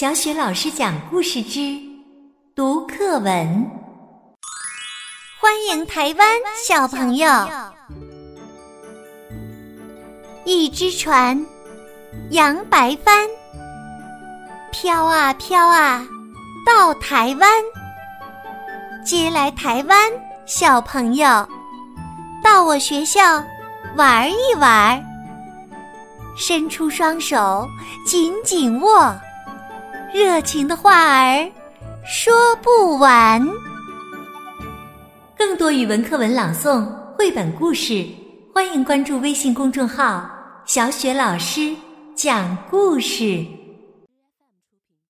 小雪老师讲故事之读课文，欢迎台湾小朋友。一只船，扬白帆，飘啊飘啊，到台湾，接来台湾小朋友，到我学校玩一玩，伸出双手，紧紧握。热情的话儿说不完。更多语文课文朗诵、绘本故事，欢迎关注微信公众号“小雪老师讲故事”。